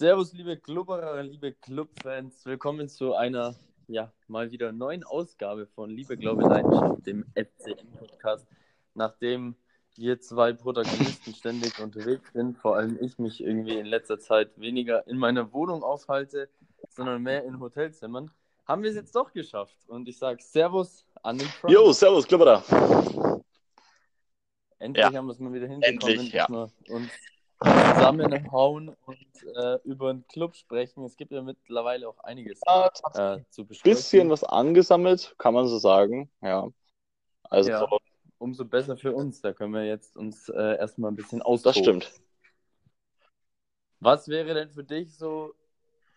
Servus, liebe Klubberer, liebe Clubfans. Willkommen zu einer, ja, mal wieder neuen Ausgabe von Liebe, Glaube, Leidenschaft, dem FCM-Podcast. Nachdem wir zwei Protagonisten ständig unterwegs sind, vor allem ich mich irgendwie in letzter Zeit weniger in meiner Wohnung aufhalte, sondern mehr in Hotelzimmern, haben wir es jetzt doch geschafft. Und ich sage Servus an den Front. Jo, Servus, Klubberer. Endlich ja. haben wir es mal wieder hinbekommen, Endlich, ja. Zusammenhauen und äh, über einen Club sprechen. Es gibt ja mittlerweile auch einiges ja, äh, zu besprechen. Ein bisschen was angesammelt, kann man so sagen. Ja. Also ja, umso besser für uns. Da können wir jetzt uns äh, erstmal ein bisschen austoben. Das stimmt. Was wäre denn für dich so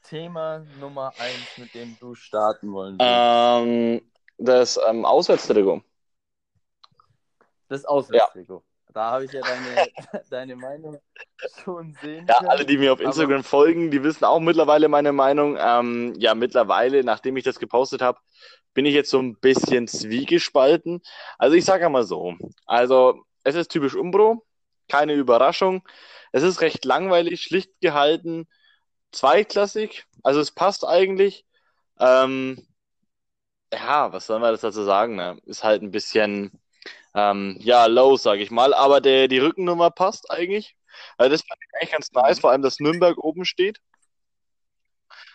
Thema Nummer eins, mit dem du starten wollen würdest? Ähm, das ähm, Auswärtstrikot. Das Auswärtstrikot. Ja. Da habe ich ja deine, deine Meinung schon sehen Ja, können. alle, die mir auf Instagram aber... folgen, die wissen auch mittlerweile meine Meinung. Ähm, ja, mittlerweile, nachdem ich das gepostet habe, bin ich jetzt so ein bisschen zwiegespalten. Also ich sage mal so, also es ist typisch Umbro, keine Überraschung. Es ist recht langweilig, schlicht gehalten, zweitklassig, also es passt eigentlich. Ähm, ja, was soll man das dazu sagen? Ne? Ist halt ein bisschen ähm, ja, low, sage ich mal. Aber der, die Rückennummer passt eigentlich. Also das fand ich eigentlich ganz nice, vor allem, dass Nürnberg oben steht.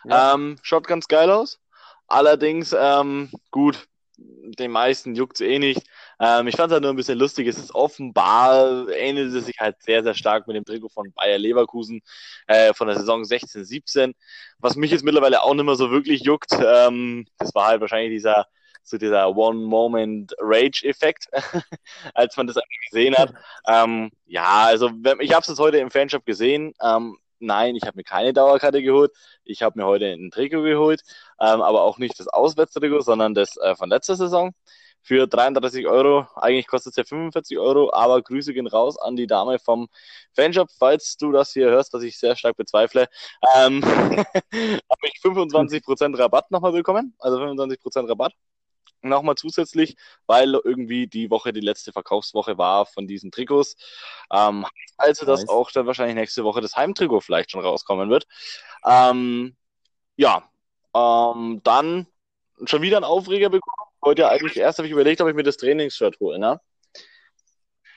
Ja. Ähm, schaut ganz geil aus. Allerdings, ähm, gut, den meisten juckt es eh nicht. Ähm, ich fand es halt nur ein bisschen lustig. Es ist offenbar, ähnelt es sich halt sehr, sehr stark mit dem Trikot von Bayer Leverkusen äh, von der Saison 16, 17. Was mich jetzt mittlerweile auch nicht mehr so wirklich juckt. Ähm, das war halt wahrscheinlich dieser so dieser One-Moment-Rage-Effekt, als man das gesehen hat. Ähm, ja, also ich habe es heute im Fanshop gesehen. Ähm, nein, ich habe mir keine Dauerkarte geholt. Ich habe mir heute ein Trikot geholt, ähm, aber auch nicht das Auswärtstrikot, sondern das äh, von letzter Saison für 33 Euro. Eigentlich kostet es ja 45 Euro, aber Grüße gehen raus an die Dame vom Fanshop, falls du das hier hörst, was ich sehr stark bezweifle. Ähm, habe ich 25% Rabatt nochmal bekommen, also 25% Rabatt nochmal zusätzlich, weil irgendwie die Woche die letzte Verkaufswoche war von diesen Trikots. Ähm, also, dass nice. auch dann wahrscheinlich nächste Woche das Heimtrikot vielleicht schon rauskommen wird. Ähm, ja, ähm, dann schon wieder ein Aufreger bekommen. Heute ja eigentlich erst habe ich überlegt, ob ich mir das Trainingsshirt hole, ne?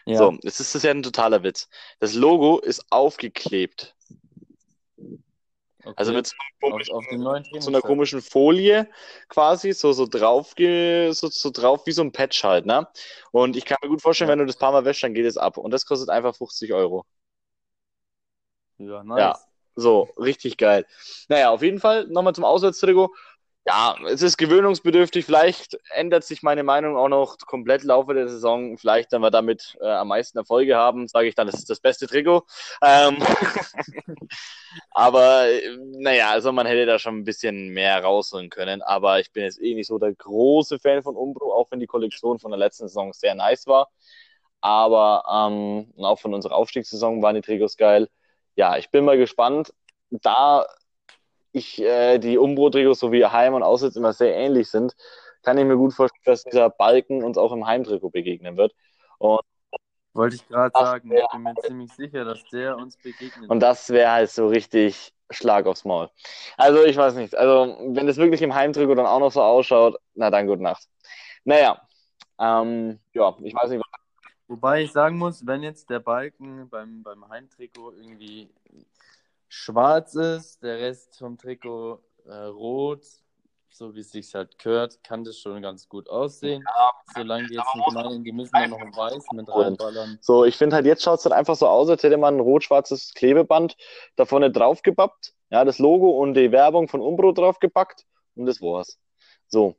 Ja. So, jetzt ist das ja ein totaler Witz. Das Logo ist aufgeklebt. Okay. Also mit so, komischen, auf, auf so, einer komischen Folie quasi, so, so drauf, so, so drauf wie so ein Patch halt, ne? Und ich kann mir gut vorstellen, ja. wenn du das paar Mal wäschst, dann geht es ab. Und das kostet einfach 50 Euro. Ja, nice. Ja, so, richtig geil. Naja, auf jeden Fall nochmal zum Auswärtstrikot ja, es ist gewöhnungsbedürftig. Vielleicht ändert sich meine Meinung auch noch komplett im Laufe der Saison. Vielleicht, wenn wir damit äh, am meisten Erfolge haben, sage ich dann, das ist das beste Trikot. Ähm aber naja, also man hätte da schon ein bisschen mehr rausholen können. Aber ich bin jetzt eh nicht so der große Fan von Umbro, auch wenn die Kollektion von der letzten Saison sehr nice war. Aber ähm, auch von unserer Aufstiegssaison waren die Trikots geil. Ja, ich bin mal gespannt. Da ich äh, die Umbro-Trikots sowie Heim- und Auswärts immer sehr ähnlich sind, kann ich mir gut vorstellen, dass dieser Balken uns auch im Heimtrikot begegnen wird. Und wollte ich gerade sagen, ich bin mir ziemlich sicher, dass der uns begegnet. Und das wäre halt so richtig Schlag aufs Maul. Also ich weiß nicht, also wenn es wirklich im Heimtrikot dann auch noch so ausschaut, na dann gute Nacht. Naja, ähm, ja, ich weiß nicht. Wobei ich sagen muss, wenn jetzt der Balken beim, beim Heimtrikot irgendwie schwarz ist, der Rest vom Trikot äh, rot, so wie es sich halt gehört, kann das schon ganz gut aussehen. Ja, Solange die jetzt nicht meinen, die müssen dann noch in weiß mit reinballern. So, ich finde halt, jetzt schaut es halt einfach so aus, als hätte man ein rot-schwarzes Klebeband da vorne draufgepappt. Ja, das Logo und die Werbung von Umbro draufgepackt und das war's. So.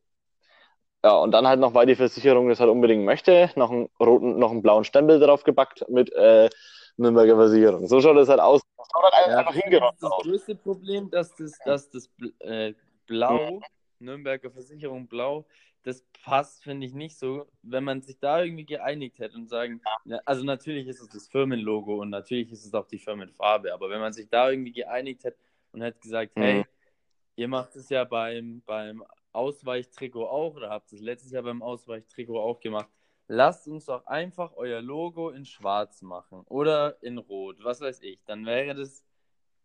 Ja, und dann halt noch, weil die Versicherung das halt unbedingt möchte, noch einen roten, noch einen blauen Stempel draufgepackt mit äh, Nürnberger Versicherung. So schaut es halt aus. Das halt ja, einfach das, das größte Problem, dass das, dass das äh, Blau, mhm. Nürnberger Versicherung Blau, das passt, finde ich, nicht so, wenn man sich da irgendwie geeinigt hätte und sagen, ja, also natürlich ist es das Firmenlogo und natürlich ist es auch die Firmenfarbe, aber wenn man sich da irgendwie geeinigt hätte und hätte gesagt, mhm. hey, ihr macht es ja beim, beim Ausweichtrikot auch oder habt es letztes Jahr beim Ausweichtrikot auch gemacht, lasst uns doch einfach euer Logo in schwarz machen oder in rot, was weiß ich. Dann wäre das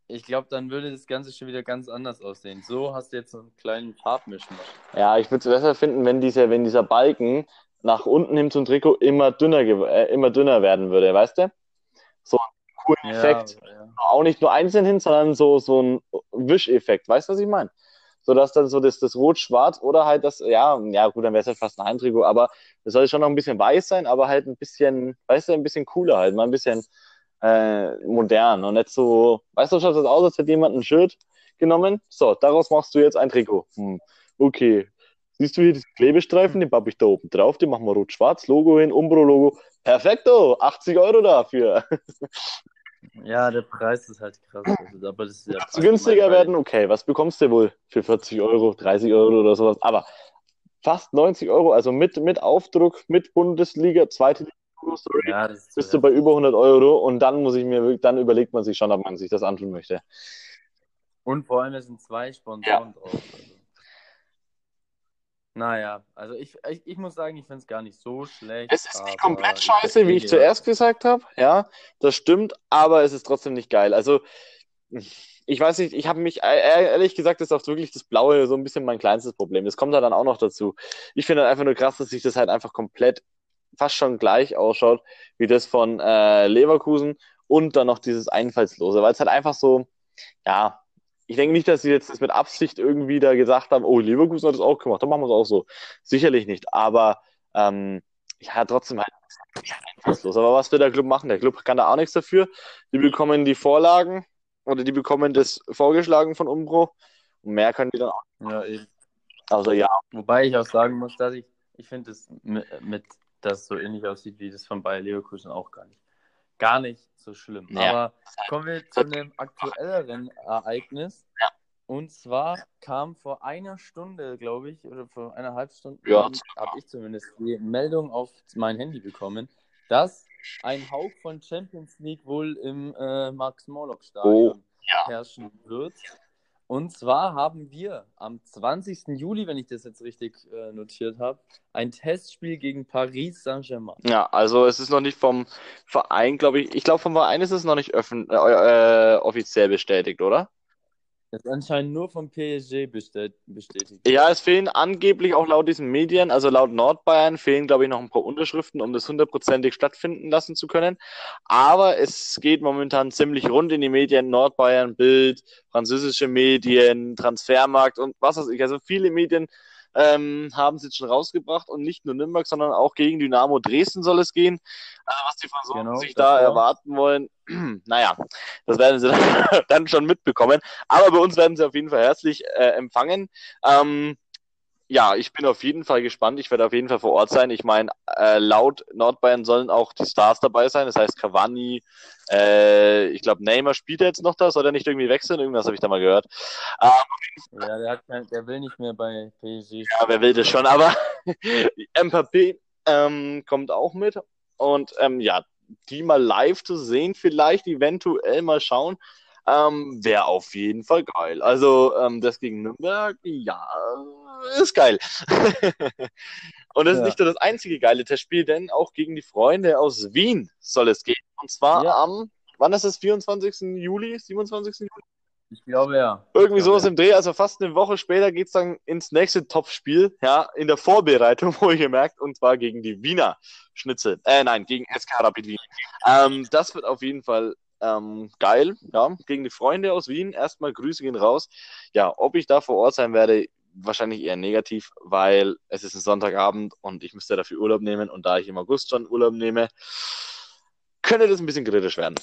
ich glaube, dann würde das Ganze schon wieder ganz anders aussehen. So hast du jetzt so einen kleinen Farbmischmasch. Ja, ich würde es besser finden, wenn dieser, wenn dieser Balken nach unten hin zum Trikot immer dünner, äh, immer dünner werden würde, weißt du? So ein coolen ja, Effekt. Ja. Auch nicht nur einzeln hin, sondern so, so ein Wischeffekt. Weißt du, was ich meine? So dass dann so das, das Rot-Schwarz oder halt das, ja, ja gut, dann wäre es halt fast ein Heimtrikot, aber es sollte schon noch ein bisschen weiß sein, aber halt ein bisschen, weißt du, ein bisschen cooler halt, mal ein bisschen äh, modern und nicht so, weißt du, schaut das aus, als hätte jemand ein Shirt genommen. So, daraus machst du jetzt ein Trikot. Hm. Okay, Siehst du hier diesen Klebestreifen, den pappe ich da oben drauf, den machen wir rot-schwarz, Logo hin, Umbro-Logo. Perfekto, 80 Euro dafür. Ja, der Preis ist halt krass. Also, aber das ist ja günstiger werden, okay. Was bekommst du wohl für 40 Euro, 30 Euro oder sowas? Aber fast 90 Euro, also mit, mit Aufdruck, mit Bundesliga, zweite Liga, sorry, ja, bist du bei über 100 Euro und dann muss ich mir, dann überlegt man sich schon, ob man sich das antun möchte. Und vor allem, es sind zwei Sponsoren ja. drauf. Naja, also ich, ich, ich muss sagen, ich finde es gar nicht so schlecht. Es ist nicht komplett scheiße, wie ich zuerst gesagt habe. Ja, das stimmt, aber es ist trotzdem nicht geil. Also, ich weiß nicht, ich habe mich, ehrlich gesagt, ist auch wirklich das Blaue so ein bisschen mein kleinstes Problem. Das kommt da dann auch noch dazu. Ich finde halt einfach nur krass, dass sich das halt einfach komplett fast schon gleich ausschaut, wie das von äh, Leverkusen und dann noch dieses Einfallslose, weil es halt einfach so, ja, ich denke nicht, dass sie jetzt das mit Absicht irgendwie da gesagt haben, oh, Leverkusen hat das auch gemacht, dann machen wir es auch so. Sicherlich nicht, aber ähm, ja, trotzdem halt einfallslos. Aber was will der Club machen? Der Club kann da auch nichts dafür. Die bekommen die Vorlagen oder die bekommen das vorgeschlagen von Umbro und mehr können die dann auch. Ja, eben. Also ja. Wobei ich auch sagen muss, dass ich, ich finde mit, mit, das so ähnlich aussieht wie das von Bayer Leverkusen auch gar nicht. Gar nicht so schlimm. Ja. Aber kommen wir zu einem aktuelleren Ereignis. Ja. Und zwar kam vor einer Stunde, glaube ich, oder vor einer halben Stunde, ja. habe ich zumindest die Meldung auf mein Handy bekommen, dass ein Hauch von Champions League wohl im äh, Max-Morlock-Stadion oh, herrschen wird. Und zwar haben wir am 20. Juli, wenn ich das jetzt richtig äh, notiert habe, ein Testspiel gegen Paris Saint-Germain. Ja, also es ist noch nicht vom Verein, glaube ich. Ich glaube, vom Verein ist es noch nicht öffn äh, äh, offiziell bestätigt, oder? Das ist anscheinend nur vom PSG bestätigt. Ja, es fehlen angeblich auch laut diesen Medien, also laut Nordbayern, fehlen, glaube ich, noch ein paar Unterschriften, um das hundertprozentig stattfinden lassen zu können. Aber es geht momentan ziemlich rund in die Medien, Nordbayern, Bild, französische Medien, Transfermarkt und was weiß ich. Also viele Medien ähm, haben sie jetzt schon rausgebracht und nicht nur Nürnberg, sondern auch gegen Dynamo Dresden soll es gehen. Also was die Franzosen genau, sich da war. erwarten wollen, naja, das werden sie dann schon mitbekommen. Aber bei uns werden sie auf jeden Fall herzlich äh, empfangen. Ähm, ja, ich bin auf jeden Fall gespannt. Ich werde auf jeden Fall vor Ort sein. Ich meine, äh, laut Nordbayern sollen auch die Stars dabei sein. Das heißt Cavani, äh, ich glaube Neymar spielt jetzt noch da. Soll er nicht irgendwie wechseln? Irgendwas habe ich da mal gehört. Ähm, ja, der, hat der will nicht mehr bei PSG. Ja, wer will das schon? Aber Mbappé ähm, kommt auch mit. Und ähm, ja, die mal live zu sehen, vielleicht eventuell mal schauen. Ähm, Wäre auf jeden Fall geil. Also ähm, das gegen Nürnberg, ja, ist geil. und das ja. ist nicht nur das einzige geile Testspiel, denn auch gegen die Freunde aus Wien soll es gehen. Und zwar ja. am, wann ist es, 24. Juli, 27. Juli? Ich glaube ja. Irgendwie sowas ja. im Dreh, also fast eine Woche später geht es dann ins nächste Topspiel, ja, in der Vorbereitung, wo ich gemerkt, und zwar gegen die Wiener Schnitzel. Äh, nein, gegen SK Rapid Wien. Ähm, das wird auf jeden Fall ähm, geil, ja, gegen die Freunde aus Wien. Erstmal Grüße gehen raus. Ja, ob ich da vor Ort sein werde, wahrscheinlich eher negativ, weil es ist ein Sonntagabend und ich müsste dafür Urlaub nehmen und da ich im August schon Urlaub nehme, könnte das ein bisschen kritisch werden.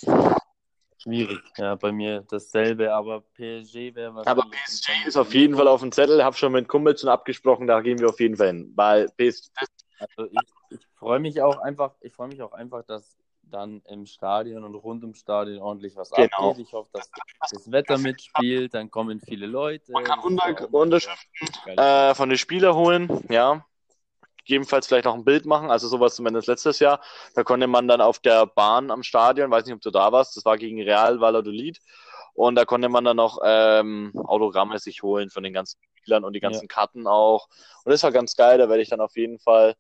Schwierig, ja, bei mir dasselbe, aber PSG wäre was. Aber PSG ist auf jeden Fall auf dem Zettel, habe schon mit Kumpel schon abgesprochen, da gehen wir auf jeden Fall hin, weil PSG. Also ich, ich freue mich auch einfach, ich freue mich auch einfach, dass dann im Stadion und rund ums Stadion ordentlich was genau. abgeht. Ich hoffe, dass das Wetter mitspielt, dann kommen viele Leute. Man kann Unter Unterschriften äh, von den Spielern holen, ja. Gegebenenfalls vielleicht noch ein Bild machen, also sowas zumindest letztes Jahr. Da konnte man dann auf der Bahn am Stadion, weiß nicht, ob du da warst, das war gegen Real Valladolid. Und da konnte man dann noch ähm, Autogramme sich holen von den ganzen Spielern und die ganzen ja. Karten auch. Und das war ganz geil, da werde ich dann auf jeden Fall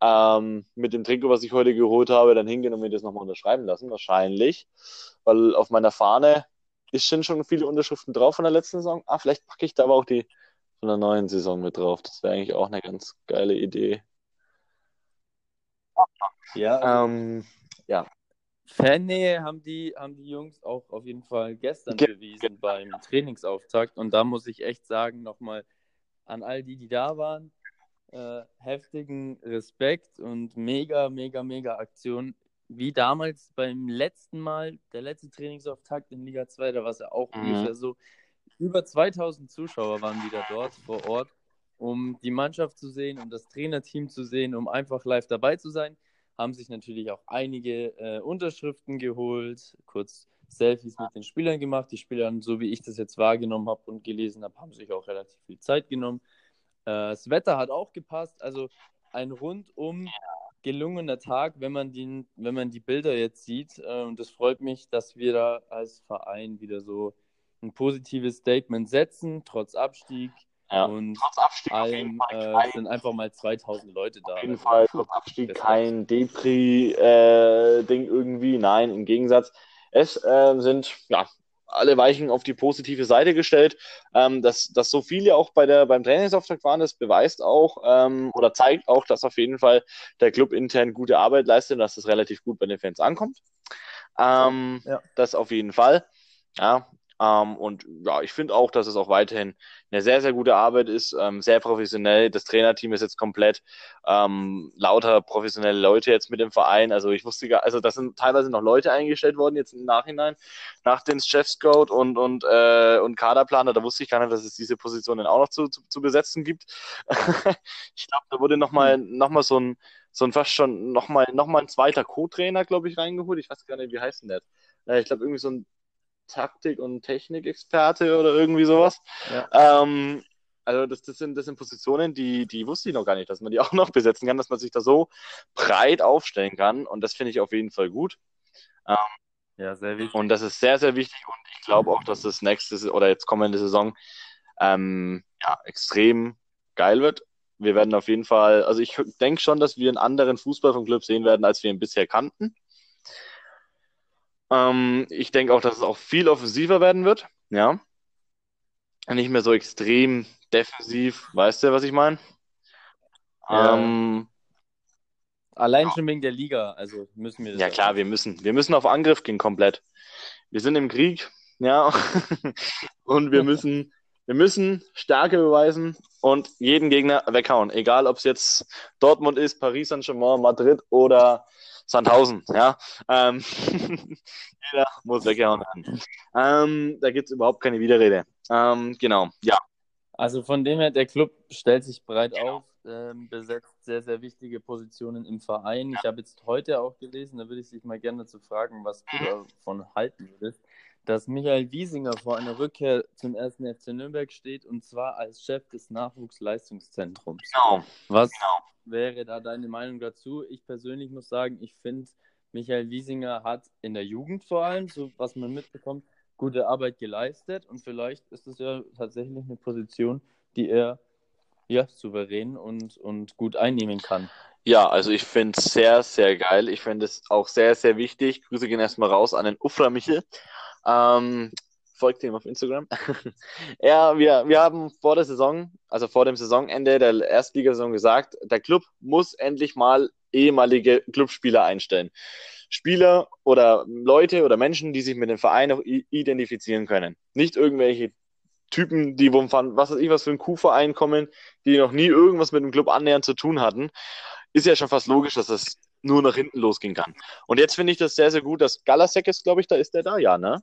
ähm, mit dem Trikot, was ich heute geholt habe, dann hingehen und mir das nochmal unterschreiben lassen, wahrscheinlich. Weil auf meiner Fahne ist schon schon viele Unterschriften drauf von der letzten Saison. Ah, vielleicht packe ich da aber auch die von der neuen Saison mit drauf. Das wäre eigentlich auch eine ganz geile Idee. Ja, Ähm, ja. Fannähe haben die, haben die Jungs auch auf jeden Fall gestern Ge- bewiesen beim Trainingsauftakt. Und da muss ich echt sagen, nochmal an all die, die da waren, äh, heftigen Respekt und mega, mega, mega Aktion. Wie damals beim letzten Mal, der letzte Trainingsauftakt in Liga 2, da war es ja auch Mhm. ungefähr so. Über 2000 Zuschauer waren wieder dort vor Ort, um die Mannschaft zu sehen, um das Trainerteam zu sehen, um einfach live dabei zu sein haben sich natürlich auch einige äh, Unterschriften geholt, kurz Selfies mit den Spielern gemacht. Die Spieler, so wie ich das jetzt wahrgenommen habe und gelesen habe, haben sich auch relativ viel Zeit genommen. Äh, das Wetter hat auch gepasst, also ein rundum gelungener Tag, wenn man, den, wenn man die Bilder jetzt sieht. Äh, und das freut mich, dass wir da als Verein wieder so ein positives Statement setzen, trotz Abstieg. Ja. Und Trotz Abstieg allem äh, sind einfach mal 2000 Leute da. auf jeden Also, Fall trotz Abstieg kein Depri-Ding irgendwie. Nein, im Gegensatz. Es äh, sind ja alle Weichen auf die positive Seite gestellt. Ähm, dass, dass so viele auch bei der, beim Trainingsauftakt waren, das beweist auch ähm, oder zeigt auch, dass auf jeden Fall der Club intern gute Arbeit leistet und dass das relativ gut bei den Fans ankommt. Ähm, Ja. Das auf jeden Fall. Ja, ähm, und ja, ich finde auch, dass es auch weiterhin eine sehr, sehr gute Arbeit ist, ähm, sehr professionell. Das Trainerteam ist jetzt komplett ähm, lauter professionelle Leute jetzt mit dem Verein. Also ich wusste gar, also da sind teilweise noch Leute eingestellt worden jetzt im Nachhinein, nach den Chefscout und, und, äh, und Kaderplaner. Da wusste ich gar nicht, dass es diese Positionen auch noch zu, zu, zu besetzen gibt. ich glaube, da wurde nochmal noch mal so ein, so ein fast schon nochmal noch mal ein zweiter Co-Trainer, glaube ich, reingeholt. Ich weiß gar nicht, wie heißt denn der? Äh, ich glaube, irgendwie so ein Taktik- und Technikexperte oder irgendwie sowas. Ja. Ähm, also das, das, sind, das sind Positionen, die, die wusste ich noch gar nicht, dass man die auch noch besetzen kann, dass man sich da so breit aufstellen kann. Und das finde ich auf jeden Fall gut. Ja, sehr wichtig. Und das ist sehr, sehr wichtig. Und ich glaube auch, dass das nächste oder jetzt kommende Saison ähm, ja, extrem geil wird. Wir werden auf jeden Fall, also ich denke schon, dass wir einen anderen Fußball vom Club sehen werden, als wir ihn bisher kannten. Ähm, ich denke auch, dass es auch viel offensiver werden wird. Ja. Nicht mehr so extrem defensiv. Weißt du, was ich meine? Ja. Ähm, Allein schon wegen der Liga, also müssen wir ja klar, wir müssen, wir müssen auf Angriff gehen komplett. Wir sind im Krieg, ja, und wir müssen, wir müssen Stärke beweisen und jeden Gegner weghauen, egal ob es jetzt Dortmund ist, Paris Saint-Germain, Madrid oder Sandhausen, ja. Ähm, jeder muss weggehauen werden. Ähm, da gibt es überhaupt keine Widerrede. Ähm, genau, ja. Also von dem her, der Club stellt sich breit Genau. auf, ähm, besetzt sehr, sehr wichtige Positionen im Verein. Ich habe jetzt heute auch gelesen, da würde ich dich mal gerne dazu fragen, was du davon halten würdest, dass Michael Wiesinger vor einer Rückkehr zum 1. FC Nürnberg steht und zwar als Chef des Nachwuchsleistungszentrums. Genau. Was Genau. wäre da deine Meinung dazu? Ich persönlich muss sagen, ich finde, Michael Wiesinger hat in der Jugend vor allem, so was man mitbekommt, gute Arbeit geleistet und vielleicht ist es ja tatsächlich eine Position, die er ja souverän und, und gut einnehmen kann. Ja, also ich finde es sehr, sehr geil. Ich finde es auch sehr, sehr wichtig. Grüße gehen erstmal raus an den Ufra Michel. Ähm, folgt ihm auf Instagram. ja, wir, wir haben vor der Saison, also vor dem Saisonende der Erstligasaison gesagt, der Club muss endlich mal ehemalige Clubspieler einstellen. Spieler oder Leute oder Menschen, die sich mit dem Verein auch identifizieren können. Nicht irgendwelche Typen, die von was weiß ich was für einen Kuhverein kommen, die noch nie irgendwas mit dem Club annähernd zu tun hatten, ist ja schon fast logisch, dass das nur nach hinten losgehen kann. Und jetzt finde ich das sehr, sehr gut, dass Galasek ist, glaube ich, da ist der da, ja, ne?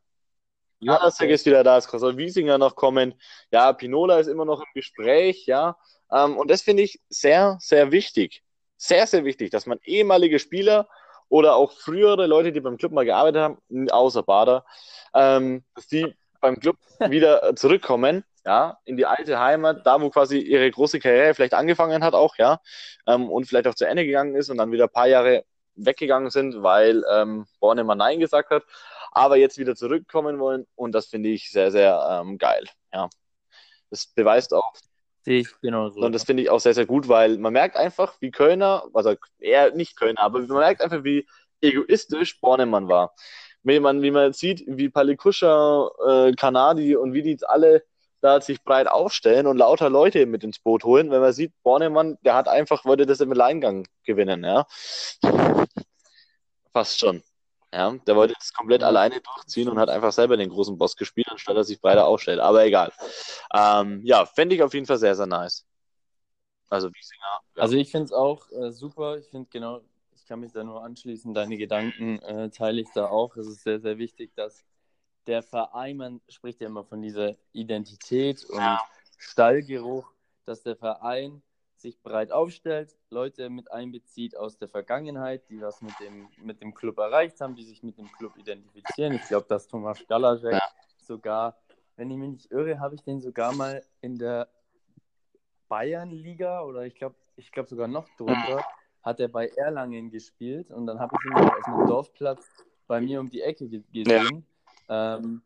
Galasek ist wieder da, es soll Wiesinger noch kommen. Ja, Pinola ist immer noch im Gespräch, ja. Ähm, und das finde ich sehr, sehr wichtig. Sehr, sehr wichtig, dass man ehemalige Spieler oder auch frühere Leute, die beim Club mal gearbeitet haben, außer Bader, ähm, dass die beim Club wieder zurückkommen, ja, in die alte Heimat, da wo quasi ihre große Karriere vielleicht angefangen hat auch, ja, ähm, und vielleicht auch zu Ende gegangen ist und dann wieder ein paar Jahre weggegangen sind, weil ähm, Bornemann Nein gesagt hat, aber jetzt wieder zurückkommen wollen und das finde ich sehr, sehr ähm, geil, ja. Das beweist auch, Sehe ich genauso. und das finde ich auch sehr, sehr gut, weil man merkt einfach, wie Kölner, also eher nicht Kölner, aber man merkt einfach, wie egoistisch Bornemann war. wie man, wie man jetzt sieht, wie Palikuscha, äh, Kanadi und wie die jetzt alle da sich breit aufstellen und lauter Leute mit ins Boot holen, wenn man sieht, Bornemann, der hat einfach, wollte das im Alleingang gewinnen, ja. Fast schon. Ja, der wollte das komplett alleine durchziehen und hat einfach selber den großen Boss gespielt, anstatt dass sich breiter aufstellt. Aber egal. Ähm, ja, fände ich auf jeden Fall sehr, sehr nice. Also Wiesinger. Ja. Also ich finde es auch äh, super. Ich finde genau, ich kann mich da nur anschließen. Deine Gedanken äh, teile ich da auch. Es ist sehr, sehr wichtig, dass der Verein, man spricht ja immer von dieser Identität und ja. Stallgeruch, dass der Verein sich breit aufstellt, Leute mit einbezieht aus der Vergangenheit, die was mit dem, mit dem Club erreicht haben, die sich mit dem Club identifizieren. Ich glaube, dass Thomas Galacek ja. sogar, wenn ich mich nicht irre, habe ich den sogar mal in der Bayernliga oder ich glaube ich glaub sogar noch drunter, hat er bei Erlangen gespielt und dann habe ich ihn auf einem Dorfplatz bei mir um die Ecke gesehen. Ja. Ähm,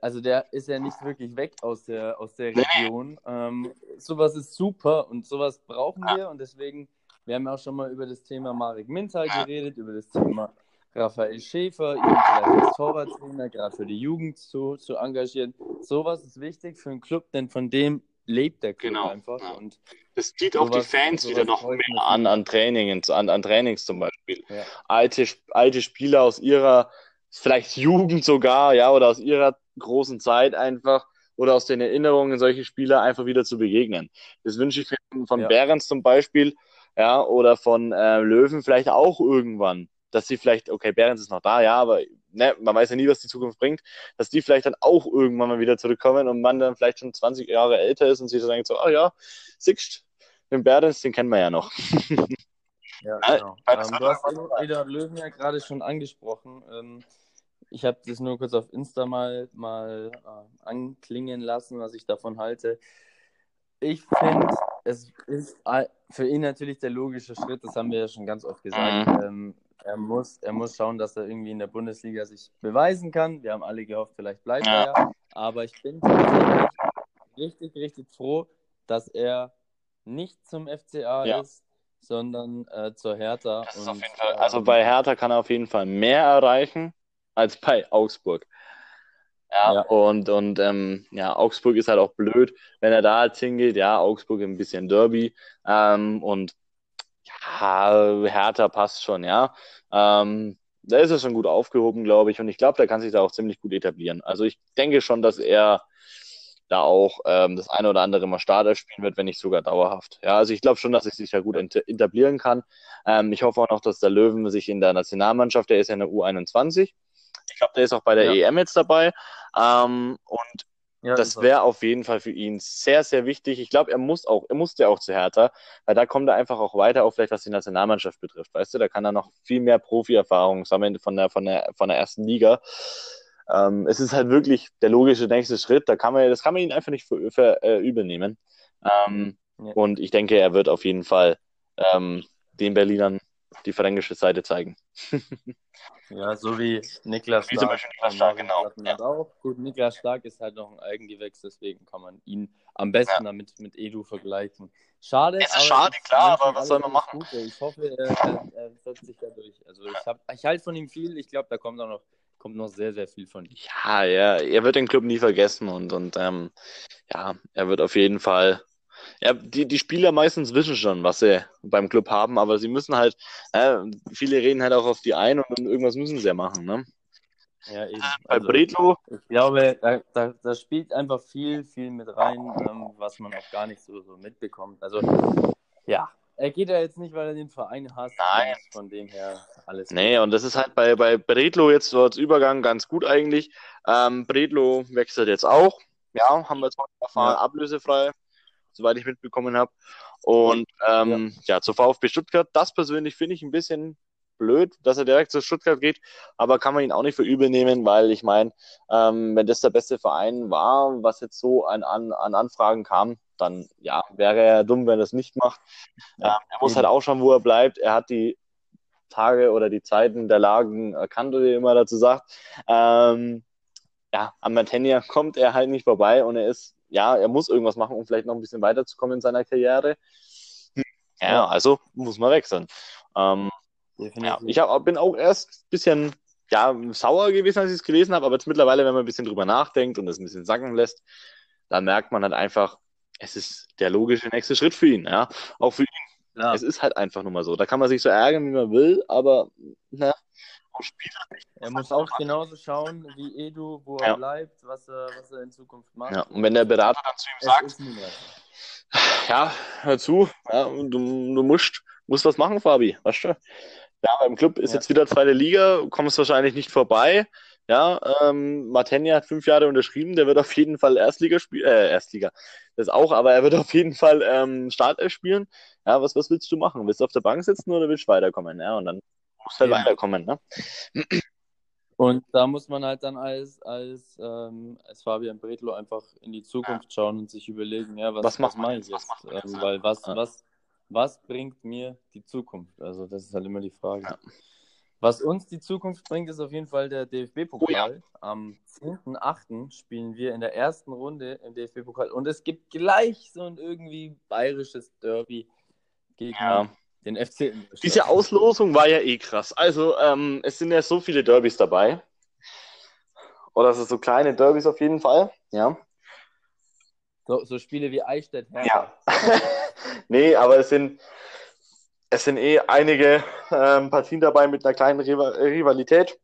also der ist ja nicht wirklich weg aus der, aus der Region. Ähm, sowas ist super und sowas brauchen wir und deswegen, wir haben ja auch schon mal über das Thema Marek Minter geredet, über das Thema Raphael Schäfer, ihn vielleicht als Torwarttrainer, gerade für die Jugend zu, zu engagieren. Sowas ist wichtig für einen Club, denn von dem lebt der Club genau, einfach. Ja. Und das zieht auch die Fans wieder noch mehr an, an Trainings, an, an Trainings zum Beispiel. Ja. Alte, alte Spieler aus ihrer vielleicht Jugend sogar, ja, oder aus ihrer großen Zeit einfach oder aus den Erinnerungen solche Spieler einfach wieder zu begegnen. Das wünsche ich mir von ja. Behrens zum Beispiel, ja, oder von äh, Löwen vielleicht auch irgendwann, dass sie vielleicht, okay, Behrens ist noch da, ja, aber ne, man weiß ja nie, was die Zukunft bringt, dass die vielleicht dann auch irgendwann mal wieder zurückkommen und man dann vielleicht schon 20 Jahre älter ist und sich so denkt so, ah oh, ja, Sixt, den Behrens, den kennen wir ja noch. Ja, genau. Ähm, du hast Eda Löwen ja gerade schon angesprochen. Ähm, ich habe das nur kurz auf Insta mal, mal äh, anklingen lassen, was ich davon halte. Ich finde, es ist für ihn natürlich der logische Schritt, das haben wir ja schon ganz oft gesagt. Mhm. Ähm, er, muss, er muss schauen, dass er irgendwie in der Bundesliga sich beweisen kann. Wir haben alle gehofft, vielleicht bleibt er ja. Aber ich bin tatsächlich richtig, richtig froh, dass er nicht zum FCA ja. ist, sondern äh, zur Hertha. Und, Fall, also bei Hertha kann er auf jeden Fall mehr erreichen als bei Augsburg. Ja, ja. und, und ähm, ja, Augsburg ist halt auch blöd, wenn er da jetzt hingeht. Ja, Augsburg ein bisschen Derby. Ähm, und ja, Hertha passt schon, ja. Ähm, da ist er schon gut aufgehoben, glaube ich. Und ich glaube, der kann sich da auch ziemlich gut etablieren. Also ich denke schon, dass er da auch ähm, das eine oder andere mal Starter spielen wird, wenn nicht sogar dauerhaft. Ja, also ich glaube schon, dass er sich da gut etablieren kann. Ähm, ich hoffe auch noch, dass der Löwen sich in der Nationalmannschaft, der ist ja in der U21, ich glaube, der ist auch bei der ja. EM jetzt dabei. Ähm, und ja, das wäre auf jeden Fall für ihn sehr, sehr wichtig. Ich glaube, er muss auch, er musste auch zu Hertha, weil da kommt er einfach auch weiter, auch vielleicht was die Nationalmannschaft betrifft. Weißt du, da kann er noch viel mehr Profi-Erfahrung sammeln von der, von der, von der ersten Liga. Ähm, es ist halt wirklich der logische nächste Schritt. Da kann man, das kann man ihn einfach nicht für, für äh, übel nehmen. Ähm, ja. Und ich denke, er wird auf jeden Fall ähm, den Berlinern die fränkische Seite zeigen. ja, so wie Niklas Stark. Wie zum Beispiel Niklas Stark, genau. Ja. Auch. Gut, Niklas Stark ist halt noch ein Eigengewächs, deswegen kann man ihn am besten ja. damit mit Edu vergleichen. Schade. Es ist schade, klar, aber was soll man machen? Gute. Ich hoffe, er, er, er, setzt sich da durch. Also ich, ich halte von ihm viel. Ich glaube, da kommt auch noch kommt noch sehr, sehr viel von ihm. Ja, ja, er wird den Club nie vergessen und, und ähm, ja, er wird auf jeden Fall ja, die, die Spieler meistens wissen schon, was sie beim Club haben, aber sie müssen halt, äh, viele reden halt auch auf die ein und irgendwas müssen sie ja machen, ne? Ja, eben. Bei also, Bredlo. Ich glaube, da, da, da, spielt einfach viel, viel mit rein, ähm, was man auch gar nicht so, so mitbekommt. Also, ja, er geht ja jetzt nicht, weil er den Verein hasst. Nein. Von dem her alles. Nee, gut. und das ist halt bei, bei Bredlo jetzt so als Übergang ganz gut eigentlich. Ähm, Bredlo wechselt jetzt auch. Ja, haben wir jetzt mal erfahren, ja. ablösefrei soweit ich mitbekommen habe. Und ähm, ja. ja, zu VfB Stuttgart, das persönlich finde ich ein bisschen blöd, dass er direkt zu Stuttgart geht, aber kann man ihn auch nicht für übel nehmen, weil ich meine, ähm, wenn das der beste Verein war, was jetzt so an, an, an Anfragen kam, dann ja, wäre er dumm, wenn er das nicht macht. Ja, ähm, er muss halt auch schauen, wo er bleibt. Er hat die Tage oder die Zeiten der Lagen erkannt, oder wie immer dazu sagt. Ähm, ja, am Mantennia kommt er halt nicht vorbei und er ist ja, er muss irgendwas machen, um vielleicht noch ein bisschen weiterzukommen in seiner Karriere. Ja, also muss man wechseln. Ähm, ja, ich hab, bin auch erst ein bisschen ja, sauer gewesen, als ich es gelesen habe, aber jetzt mittlerweile, wenn man ein bisschen drüber nachdenkt und das ein bisschen sacken lässt, dann merkt man halt einfach, es ist der logische nächste Schritt für ihn, ja. Auch für ihn. Ja. Es ist halt einfach nur mal so. Da kann man sich so ärgern, wie man will, aber na, Spieler nicht. Er muss auch genauso schauen wie Edu, wo ja. er bleibt, was er, was er in Zukunft macht. Ja, und wenn der Berater dann zu ihm sagt, ja, hör zu, ja, du, du musst, musst was machen, Fabi, weißt du? Ja, beim Club ist ja. jetzt wieder zweite Liga, kommst wahrscheinlich nicht vorbei. Ja, ähm, Martenia hat fünf Jahre unterschrieben, der wird auf jeden Fall Erstliga spielen, äh, Erstliga, das auch, aber er wird auf jeden Fall ähm, Startelf spielen. Ja, was, was willst du machen? Willst du auf der Bank sitzen oder willst du weiterkommen? Ja, und dann musst halt ja. weiterkommen, ne? Und da muss man halt dann als, als, ähm, als Fabian Bretlo einfach in die Zukunft schauen und sich überlegen, ja, was, was, was mache ich jetzt? Ähm, weil was, ja. was, was bringt mir die Zukunft? Also das ist halt immer die Frage. Ja. Was uns die Zukunft bringt, ist auf jeden Fall der DFB-Pokal. Oh, ja. Am 10.8. spielen wir in der ersten Runde im DFB-Pokal. Und es gibt gleich so ein irgendwie bayerisches Derby gegen ja. Den FC. Diese Auslosung war ja eh krass. Also, ähm, es sind ja so viele Derbys dabei. Oder also so kleine Derbys auf jeden Fall. Ja. So, so Spiele wie Eichstätt. Ja. nee, aber es sind es sind eh einige ähm, Partien dabei mit einer kleinen Rivalität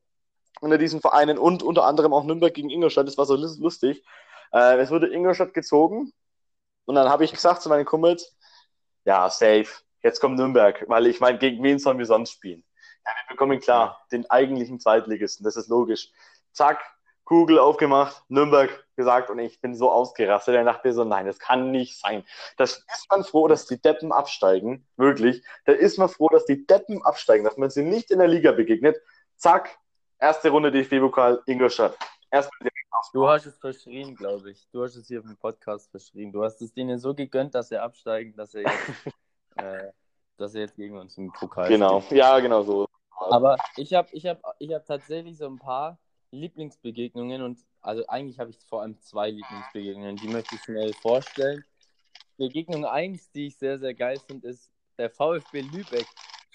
unter diesen Vereinen und unter anderem auch Nürnberg gegen Ingolstadt. Das war so lustig. Äh, es wurde Ingolstadt gezogen und dann habe ich gesagt zu meinen Kumpels, ja, safe, jetzt kommt Nürnberg, weil ich meine, gegen wen sollen wir sonst spielen? Ja, wir bekommen klar den eigentlichen Zweitligisten, das ist logisch. Zack, Google aufgemacht, Nürnberg gesagt und ich bin so ausgerastet. Er dachte so, nein, das kann nicht sein. Das ist man froh, dass die Deppen absteigen. Wirklich. Da ist man froh, dass die Deppen absteigen, dass man sie nicht in der Liga begegnet. Zack, erste Runde DFB-Pokal Ingolstadt. Erst du hast es verschrien, glaube ich. Du hast es hier im Podcast verschrien. Du hast es denen so gegönnt, dass sie absteigen, dass er jetzt, äh, dass er jetzt gegen uns im Pokal Genau, steht. ja, genau so. Aber ich habe ich hab, ich hab tatsächlich so ein paar Lieblingsbegegnungen und also eigentlich habe ich vor allem zwei Lieblingsbegegnungen, die möchte ich schnell vorstellen. Begegnung 1, die ich sehr, sehr geil finde, ist der VfB Lübeck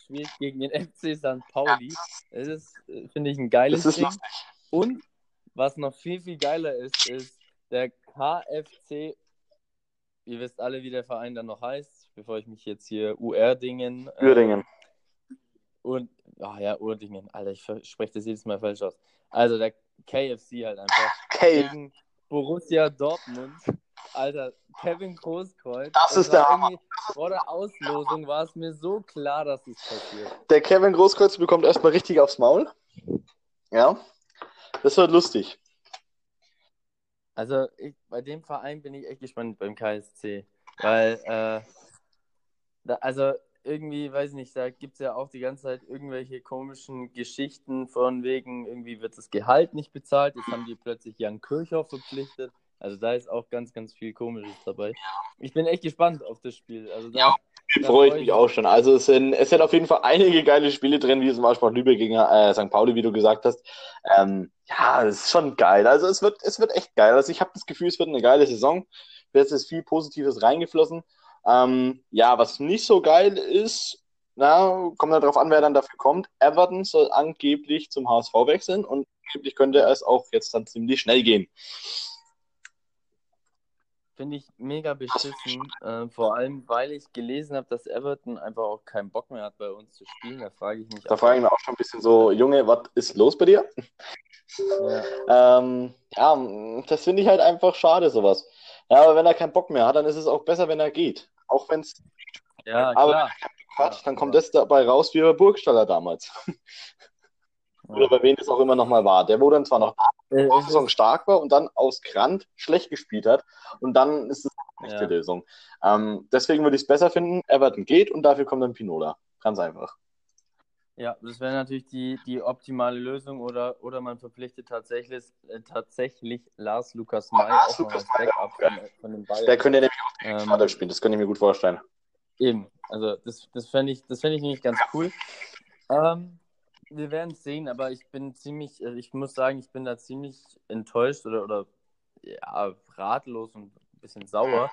spielt gegen den FC St. Pauli. Das ist, finde ich, ein geiles Ding. Und was noch viel, viel geiler ist, ist der KFC. Ihr wisst alle, wie der Verein dann noch heißt, bevor ich mich jetzt hier UR-Dingen. Äh, Uerdingen. Und, ach ja, Urdingen, Alter, ich spreche das jedes Mal falsch aus. Also der KFC halt einfach. K gegen Borussia Dortmund. Alter, Kevin Großkreuz. Das, das ist der Hammer. Vor der Auslosung war es mir so klar, dass es passiert. Der Kevin Großkreuz bekommt erstmal richtig aufs Maul. Ja. Das wird lustig. Also ich, bei dem Verein bin ich echt gespannt beim KSC. Weil, äh, da, also irgendwie, weiß nicht, da gibt es ja auch die ganze Zeit irgendwelche komischen Geschichten von wegen, irgendwie wird das Gehalt nicht bezahlt, jetzt haben die plötzlich Jan Kirchhoff verpflichtet. Also da ist auch ganz, ganz viel Komisches dabei. Ich bin echt gespannt auf das Spiel. Also da, ja, da freue ich mich auch schon. Also es sind, es sind auf jeden Fall einige geile Spiele drin, wie zum Beispiel auch Lübeck gegen äh, St. Pauli, wie du gesagt hast. Ähm, ja, es ist schon geil. Also es wird, es wird echt geil. Also ich habe das Gefühl, es wird eine geile Saison. Jetzt ist viel Positives reingeflossen. Ähm, ja, was nicht so geil ist, na, kommt halt darauf an, wer dann dafür kommt. Everton soll angeblich zum HSV wechseln und angeblich könnte es auch jetzt dann ziemlich schnell gehen. Finde ich mega beschissen, äh, vor allem weil ich gelesen habe, dass Everton einfach auch keinen Bock mehr hat, bei uns zu spielen. Da frage ich mich. Da frage ich mich auch schon ein bisschen so, Junge, was ist los bei dir? Ja, ähm, ja das finde ich halt einfach schade, sowas. Ja, aber wenn er keinen Bock mehr hat, dann ist es auch besser, wenn er geht. Auch wenn es. Ja, aber klar. wenn er hat, dann kommt das dabei raus wie bei Burgstaller damals. Oder bei wem das auch immer nochmal war. Der, wo dann zwar noch äh, Saison stark war und dann aus Grant schlecht gespielt hat. Und dann ist es nicht die Lösung. Ähm, deswegen würde ich es besser finden, Everton geht und dafür kommt dann Pinola. Ganz einfach. Ja, das wäre natürlich die, die optimale Lösung oder, oder man verpflichtet tatsächlich, äh, tatsächlich Lars Lukas May Lars Lukas Backup von, von den Bayern. Der könnte nämlich auch den ähm, spielen, das könnte ich mir gut vorstellen. Eben, also das, das fände ich, das fänd ich nämlich ganz cool. Ähm, wir werden es sehen, aber ich bin ziemlich, also ich muss sagen, ich bin da ziemlich enttäuscht oder, oder ja, ratlos und ein bisschen sauer,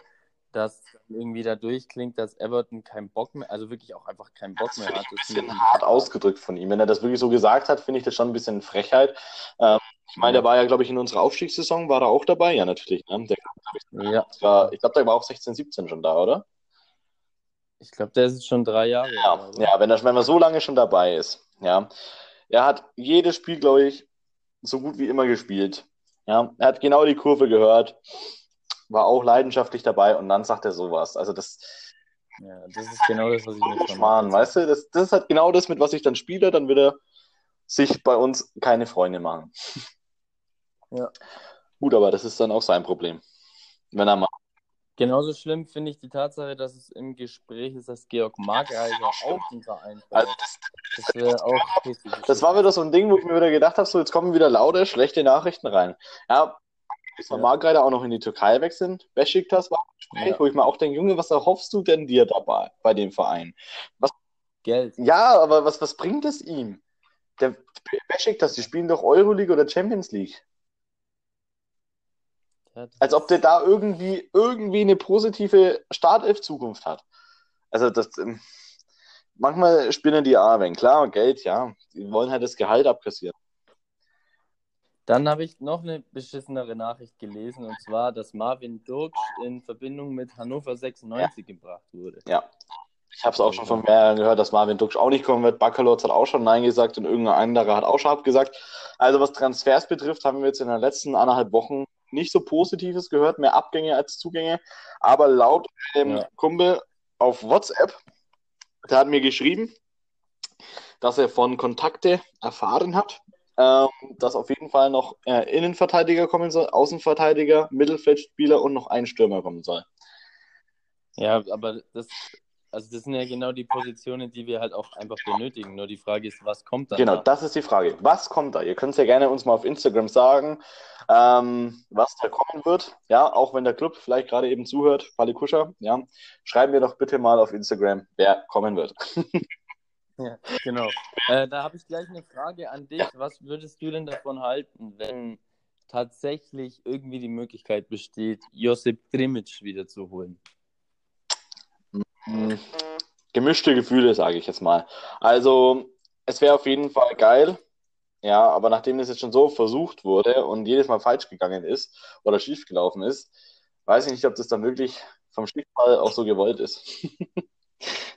dass irgendwie da durchklingt, dass Everton keinen Bock mehr, also wirklich auch einfach keinen Bock mehr hat. Ein bisschen hart ausgedrückt von ihm. Wenn er das wirklich so gesagt hat, finde ich das schon ein bisschen Frechheit. Ähm, ich meine, der war ja, glaube ich, in unserer Aufstiegssaison, war er auch dabei? Ja, natürlich. Ne? Der, ja. War, ich glaube, der war auch 16, 17 schon da, oder? Ich glaube, der ist schon drei Jahre. Ja, oder? ja wenn, er, wenn er so lange schon dabei ist. Ja. Er hat jedes Spiel, glaube ich, so gut wie immer gespielt. Ja, er hat genau die Kurve gehört war auch leidenschaftlich dabei und dann sagt er sowas. Also das. Ja, das ist genau das, was ich mir Schmarrn, weißt du? Das, das ist halt genau das, mit was ich dann spiele, dann wird er sich bei uns keine Freunde machen. Ja. Gut, aber das ist dann auch sein Problem. Wenn er mal. Genauso schlimm finde ich die Tatsache, dass es im Gespräch ist, dass Georg Markreiser auch den Verein also das, das wäre auch Das war wieder so ein Ding, wo ich mir wieder gedacht habe, so jetzt kommen wieder lauter schlechte Nachrichten rein. Ja, ist ja. gerade auch noch in die Türkei weg sind. Besiktas war ein Gespräch, ja. wo ich mir auch denke, Junge, was erhoffst du denn dir dabei bei dem Verein? Was, Geld. Ja, aber was, was bringt es ihm? Der Besiktas, die spielen doch Euroleague oder Champions League. Ja, Als ob der da irgendwie, irgendwie eine positive Startelf-Zukunft hat. Also das, ähm, manchmal spinnen die A, wenn klar, Geld, ja, die wollen halt das Gehalt abkassieren. Dann habe ich noch eine beschissenere Nachricht gelesen, und zwar, dass Marvin Dirks in Verbindung mit Hannover 96 ja. gebracht wurde. Ja. Ich habe es auch schon von mehreren gehört, dass Marvin Dux auch nicht kommen wird. Baccalords hat auch schon Nein gesagt und irgendein anderer hat auch schon abgesagt. Also was Transfers betrifft, haben wir jetzt in den letzten anderthalb Wochen nicht so Positives gehört, mehr Abgänge als Zugänge. Aber laut einem ja. Kumpel auf WhatsApp, der hat mir geschrieben, dass er von Kontakte erfahren hat, ähm, dass auf jeden Fall noch äh, Innenverteidiger kommen soll, Außenverteidiger, Mittelfeldspieler und noch ein Stürmer kommen soll. Ja, aber das, also das sind ja genau die Positionen, die wir halt auch einfach benötigen. Nur die Frage ist, was kommt da? Genau, da? das ist die Frage. Was kommt da? Ihr könnt es ja gerne uns mal auf Instagram sagen, ähm, was da kommen wird. Ja, auch wenn der Club vielleicht gerade eben zuhört, Kuscher, ja, schreiben wir doch bitte mal auf Instagram, wer kommen wird. Ja, genau. Äh, da habe ich gleich eine Frage an dich. Was würdest du denn davon halten, wenn tatsächlich irgendwie die Möglichkeit besteht, Josip Drimic wiederzuholen? Hm, gemischte Gefühle, sage ich jetzt mal. Also, es wäre auf jeden Fall geil. Ja, aber nachdem das jetzt schon so versucht wurde und jedes Mal falsch gegangen ist oder schief gelaufen ist, weiß ich nicht, ob das dann wirklich vom Schicksal auch so gewollt ist.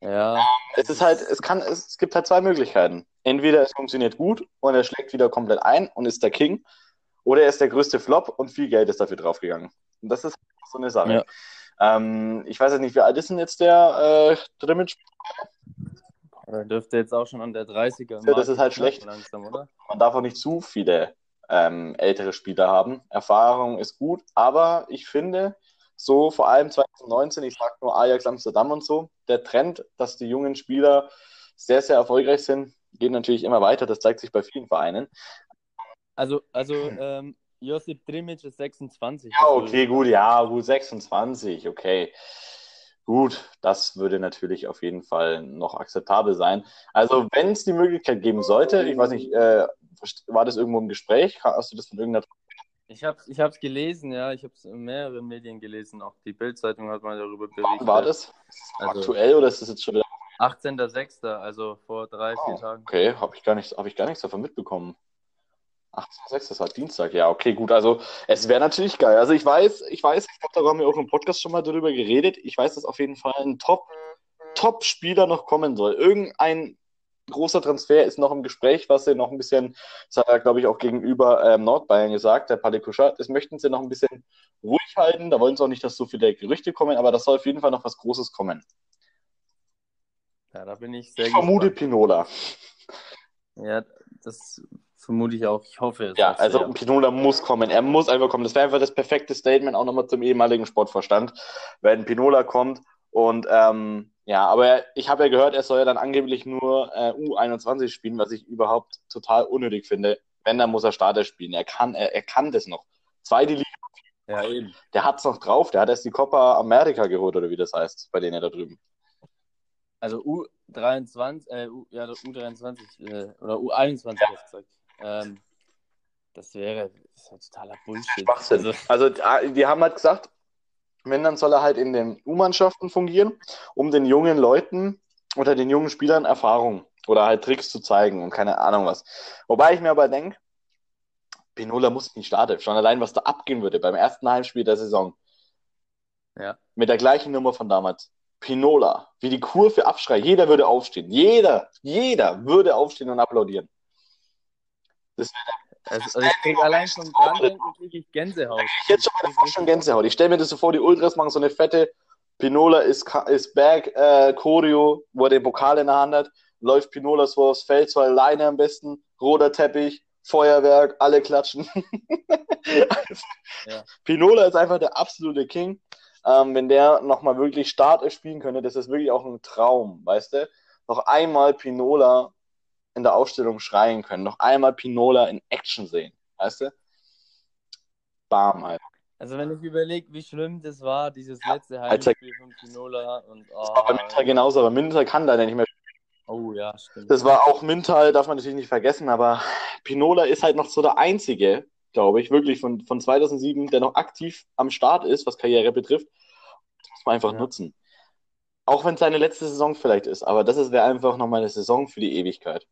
Ja. Es ist halt, es kann, es gibt halt zwei Möglichkeiten. Entweder es funktioniert gut und er schlägt wieder komplett ein und ist der King, oder er ist der größte Flop und viel Geld ist dafür draufgegangen. Und das ist so eine Sache. Ja. Ähm, ich weiß jetzt nicht, wie alt ist denn jetzt der äh, Drimmitsch? Er dürfte jetzt auch schon an der 30er. Ja, das ist halt schlecht. Langsam, Man darf auch nicht zu viele ähm, ältere Spieler haben. Erfahrung ist gut, aber ich finde, so vor allem 2019, ich sage nur Ajax Amsterdam und so, der Trend, dass die jungen Spieler sehr, sehr erfolgreich sind, geht natürlich immer weiter. Das zeigt sich bei vielen Vereinen. Also, also ähm, Josip Drimic ist 26. Ja, okay, gut, ja, gut, 26, okay. Gut, das würde natürlich auf jeden Fall noch akzeptabel sein. Also, wenn es die Möglichkeit geben sollte, ich weiß nicht, äh, war das irgendwo im Gespräch? Hast du das von irgendeiner ich habe es ich gelesen, ja. Ich habe es in mehreren Medien gelesen. Auch die Bildzeitung hat mal darüber berichtet. Wann war das? Ist das also, aktuell oder ist das jetzt schon wieder? 18.06., also vor drei, oh, vier Tagen. Okay, habe ich, gar nichts, hab ich gar nichts davon mitbekommen. 18.06., das war Dienstag, ja, okay, gut. Also, es wäre natürlich geil. Also, ich weiß, ich weiß, ich glaube, da haben wir auch im Podcast schon mal darüber geredet. Ich weiß, dass auf jeden Fall ein Top, Top-Spieler noch kommen soll. Irgendein großer Transfer ist noch im Gespräch, was sie noch ein bisschen, das hat er, glaube ich, auch gegenüber ähm, Nordbayern gesagt, der Palikuscha, das möchten sie noch ein bisschen ruhig halten. Da wollen sie auch nicht, dass so viele Gerüchte kommen, aber da soll auf jeden Fall noch was Großes kommen. Ja, da bin ich sehr Ich vermute Pinola. Ja, das vermute ich auch. Ich hoffe es. Ja, also sehr. Pinola muss kommen. Er muss einfach kommen. Das wäre einfach das perfekte Statement auch nochmal zum ehemaligen Sportvorstand, wenn Pinola kommt und ähm, ja, aber ich habe ja gehört, er soll ja dann angeblich nur äh, U21 spielen, was ich überhaupt total unnötig finde. Wenn, dann muss er Starter spielen. Er kann, er, er kann das noch. Zweite Liga. Ja, eben. Der hat es noch drauf. Der hat erst die Copa America geholt, oder wie das heißt, bei denen da drüben. Also U23, äh, U, ja, U23 äh, oder U21, ja. gesagt. Ähm, das wäre das ist halt totaler Bullshit. Also, also, die haben halt gesagt, Wenn, dann soll er halt in den U-Mannschaften fungieren, um den jungen Leuten oder den jungen Spielern Erfahrung oder halt Tricks zu zeigen und keine Ahnung was. Wobei ich mir aber denke, Pinola muss nicht starten. Schon allein, was da abgehen würde beim ersten Heimspiel der Saison. Ja. Mit der gleichen Nummer von damals. Pinola, wie die Kurve abschreit. Jeder würde aufstehen. Jeder, jeder würde aufstehen und applaudieren. Das wäre also, also ich krieg allein schon dran denken, kriege ich Gänsehaut. Ich jetzt schon mal schon Gänsehaut. Ich stelle mir das so vor, die Ultras machen so eine fette Pinola ist, ist back, äh, Choreo, wo er den Pokal in der Hand hat, läuft Pinola so aufs Feld, so alleine am besten, roter Teppich, Feuerwerk, alle klatschen. also, ja. Pinola ist einfach der absolute King. Ähm, wenn der nochmal wirklich Start spielen könnte, das ist wirklich auch ein Traum, weißt du? Noch einmal Pinola in der Ausstellung schreien können, noch einmal Pinola in Action sehen, weißt du? Bam, halt. Also wenn ich überlege, wie schlimm das war, dieses ja, letzte Heimspiel von Pinola und oh, das war bei Minter genauso, aber Minter kann leider nicht mehr Oh ja, stimmt. Das war auch Mintal, darf man natürlich nicht vergessen, aber Pinola ist halt noch so der einzige, glaube ich, wirklich von, von 2007, der noch aktiv am Start ist, was Karriere betrifft. Das muss man einfach ja. nutzen. Auch wenn es seine letzte Saison vielleicht ist, aber das wäre einfach nochmal eine Saison für die Ewigkeit.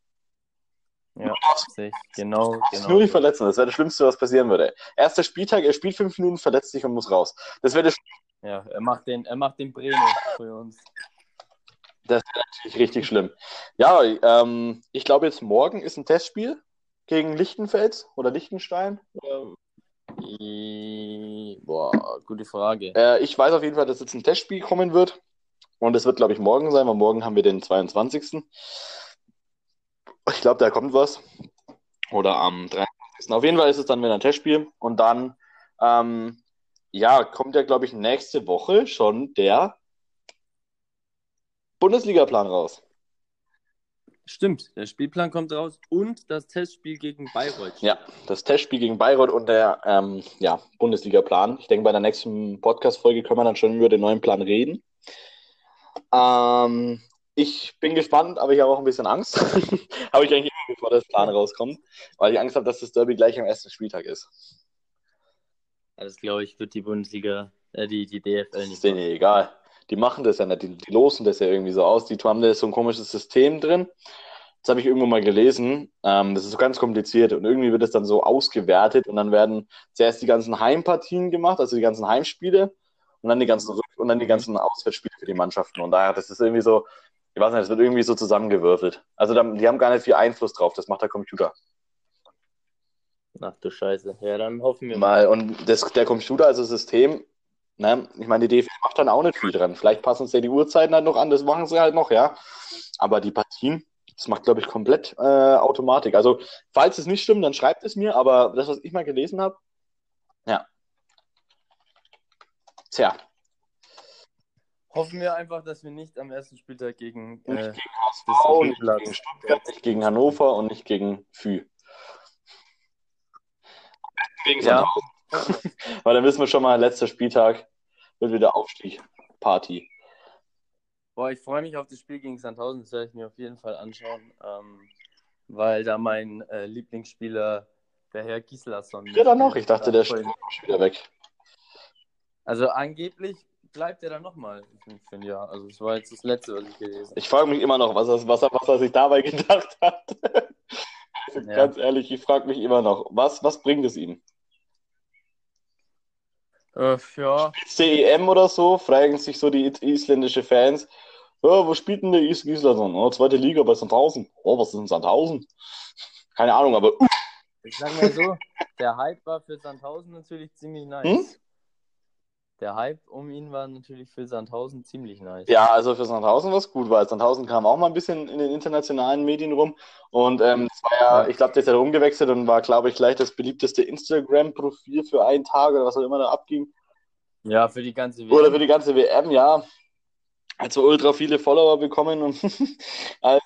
Ja, sich. genau. genau. Nur nicht verletzen, das wäre das Schlimmste, was passieren würde. Erster Spieltag, er spielt fünf Minuten, verletzt sich und muss raus. Das wäre das Ja, er macht den, er macht den Breno für uns. Das wäre natürlich richtig schlimm. Ja, ähm, ich glaube jetzt morgen ist ein Testspiel gegen Lichtenfels oder Lichtenstein. Boah, gute Frage. Äh, ich weiß auf jeden Fall, dass jetzt ein Testspiel kommen wird. Und es wird, glaube ich, morgen sein, weil morgen haben wir den 22. Ich glaube, da kommt was. Oder am 23. Auf jeden Fall ist es dann wieder ein Testspiel. Und dann, ähm, ja, kommt ja, glaube ich, nächste Woche schon der Bundesliga-Plan raus. Stimmt, der Spielplan kommt raus und das Testspiel gegen Bayreuth. Ja, das Testspiel gegen Bayreuth und der ähm, ja, Bundesliga-Plan. Ich denke, bei der nächsten Podcast-Folge können wir dann schon über den neuen Plan reden. Ähm, ich bin gespannt, aber ich habe auch ein bisschen Angst. habe ich eigentlich immer, bevor das Plan rauskommt, weil ich Angst habe, dass das Derby gleich am ersten Spieltag ist. das glaube ich, wird die Bundesliga, äh, die, die DFL nicht. Ist denen egal die machen das ja nicht, die, die losen das ja irgendwie so aus. Die haben da so ein komisches System drin. Das habe ich irgendwo mal gelesen. Ähm, das ist so ganz kompliziert und irgendwie wird es dann so ausgewertet und dann werden zuerst die ganzen Heimpartien gemacht, also die ganzen Heimspiele und dann die ganzen und dann die ganzen Auswärtsspiele für die Mannschaften. Und daher, das ist irgendwie so, ich weiß nicht, das wird irgendwie so zusammengewürfelt. Also die haben gar nicht viel Einfluss drauf, das macht der Computer. Ach du Scheiße. Ja, dann hoffen wir mal. Und das, der Computer, also das System, Ne? Ich meine, die DFL macht dann auch nicht viel dran. Vielleicht passen uns ja die Uhrzeiten halt noch an, das machen sie halt noch, ja. Aber die Partien, das macht, glaube ich, komplett äh, Automatik. Also, falls es nicht stimmt, dann schreibt es mir, aber das, was ich mal gelesen habe, ja. Tja. Hoffen wir einfach, dass wir nicht am ersten Spieltag gegen, äh, nicht gegen HSV, nicht gegen Stuttgart, nicht gegen Hannover und nicht gegen Fü. Gegen ja. Weil dann wissen wir schon mal, letzter Spieltag wird wieder Aufstieg. Party. Boah, ich freue mich auf das Spiel gegen Sandhausen. Das werde ich mir auf jeden Fall anschauen. Ähm, weil da mein äh, Lieblingsspieler, der Herr Gislason. Ja, dann noch. Ich dachte, der ist wieder weg. Also angeblich bleibt er dann nochmal für ein Jahr. Also das war jetzt das Letzte, was ich gelesen habe. Ich frage mich immer noch, was er, was, er, was er sich dabei gedacht hat. ja. Ganz ehrlich, ich frage mich immer noch, was, was bringt es ihm? Äh, ja. CEM oder so, fragen sich so die isländische Fans. Ja, wo spielt denn der Is Island? Oh, zweite Liga bei Sandhausen. Oh, was ist denn Sandhausen? Keine Ahnung, aber. Uh. Ich sag mal so, der Hype war für Sandhausen natürlich ziemlich nice. Hm? Der Hype um ihn war natürlich für Sandhausen ziemlich nice. Ja, also für Sandhausen war es gut, weil Sandhausen kam auch mal ein bisschen in den internationalen Medien rum. Und ähm, das war ja, ich glaube, der ist ja rumgewechselt und war, glaube ich, gleich das beliebteste Instagram-Profil für einen Tag oder was auch immer da abging. Ja, für die ganze WM. Oder für die ganze WM, ja. Also ultra viele Follower bekommen und also,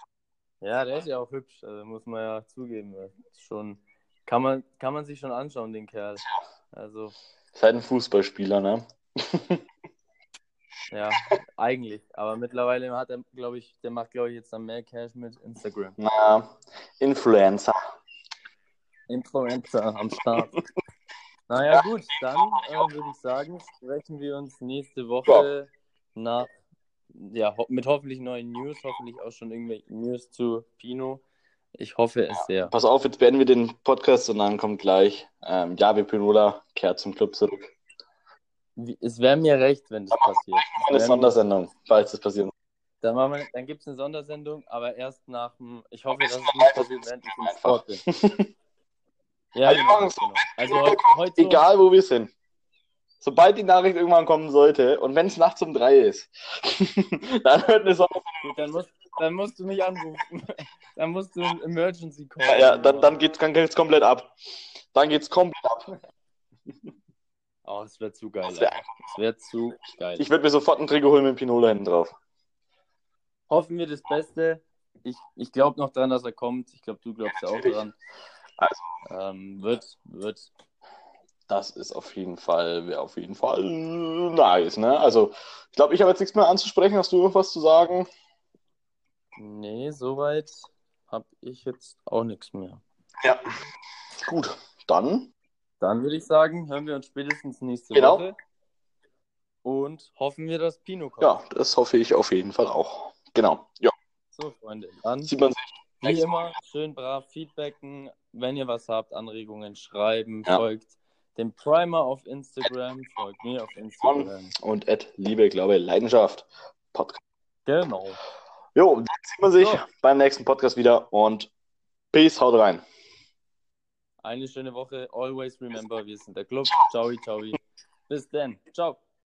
Ja, der ist ja auch hübsch, also muss man ja zugeben. Schon, kann man, kann man sich schon anschauen, den Kerl. Also. Ist halt ein Fußballspieler, ne? ja, eigentlich. Aber mittlerweile hat er, glaube ich, der macht, glaube ich, jetzt dann mehr Cash mit Instagram. Naja, Influencer. Influencer am Start. Naja, gut, dann äh, würde ich sagen, sprechen wir uns nächste Woche nach, ja, ho mit hoffentlich neuen News, hoffentlich auch schon irgendwelche News zu Pino. Ich hoffe es sehr. Pass auf, jetzt beenden wir den Podcast und dann kommt gleich ähm, Javi Pinola kehrt zum Club zurück. Es wäre mir recht, wenn das passiert. Es Eine Sondersendung, falls das passiert. Dann, wir- dann gibt es eine Sondersendung, aber erst nach dem. Ich hoffe, dass es nicht passiert, während ich im Sport bin. Ja, Also genau. es genau. Also heute, heute Egal, wo wir sind. Sobald die Nachricht irgendwann kommen sollte und wenn es nachts um drei ist, dann wird eine Sondersendung. Gut, dann, musst, dann musst du mich anrufen. Dann musst du einen Emergency Call. Ja, ja, dann, dann geht's, dann geht's komplett ab. Dann geht's komplett ab. Oh, es wäre zu geil. Das wär wäre zu geil. Ich würde mir sofort ein Trikot holen mit Pinola hinten drauf. Hoffen wir das Beste. Ich, ich glaube noch dran, dass er kommt. Ich glaube, du glaubst ja auch dran. Also. Ähm, wird, wird. Das ist auf jeden Fall, wäre auf jeden Fall nice, ne? Also, ich glaube, ich habe jetzt nichts mehr anzusprechen. Hast du irgendwas zu sagen? Nee, soweit habe ich jetzt auch nichts mehr. Ja. Gut, dann. Dann würde ich sagen, hören wir uns spätestens nächste Genau. Woche. Und hoffen wir, dass Pino kommt. Ja, das hoffe ich auf jeden Fall auch. Genau. Ja, So, Freunde. Dann, sieht man sich. wie immer, schön brav feedbacken. Wenn ihr was habt, Anregungen schreiben. Ja. Folgt dem Primer auf Instagram. Folgt mir auf Instagram. Und Ed, Liebe, Glaube, Leidenschaft. Podcast. Genau. Jo, dann sieht man sich So. beim nächsten Podcast wieder und Peace, haut rein. Eine schöne Woche. Always remember, wir sind der Club. Ciao, ciao. Bis dann. Ciao.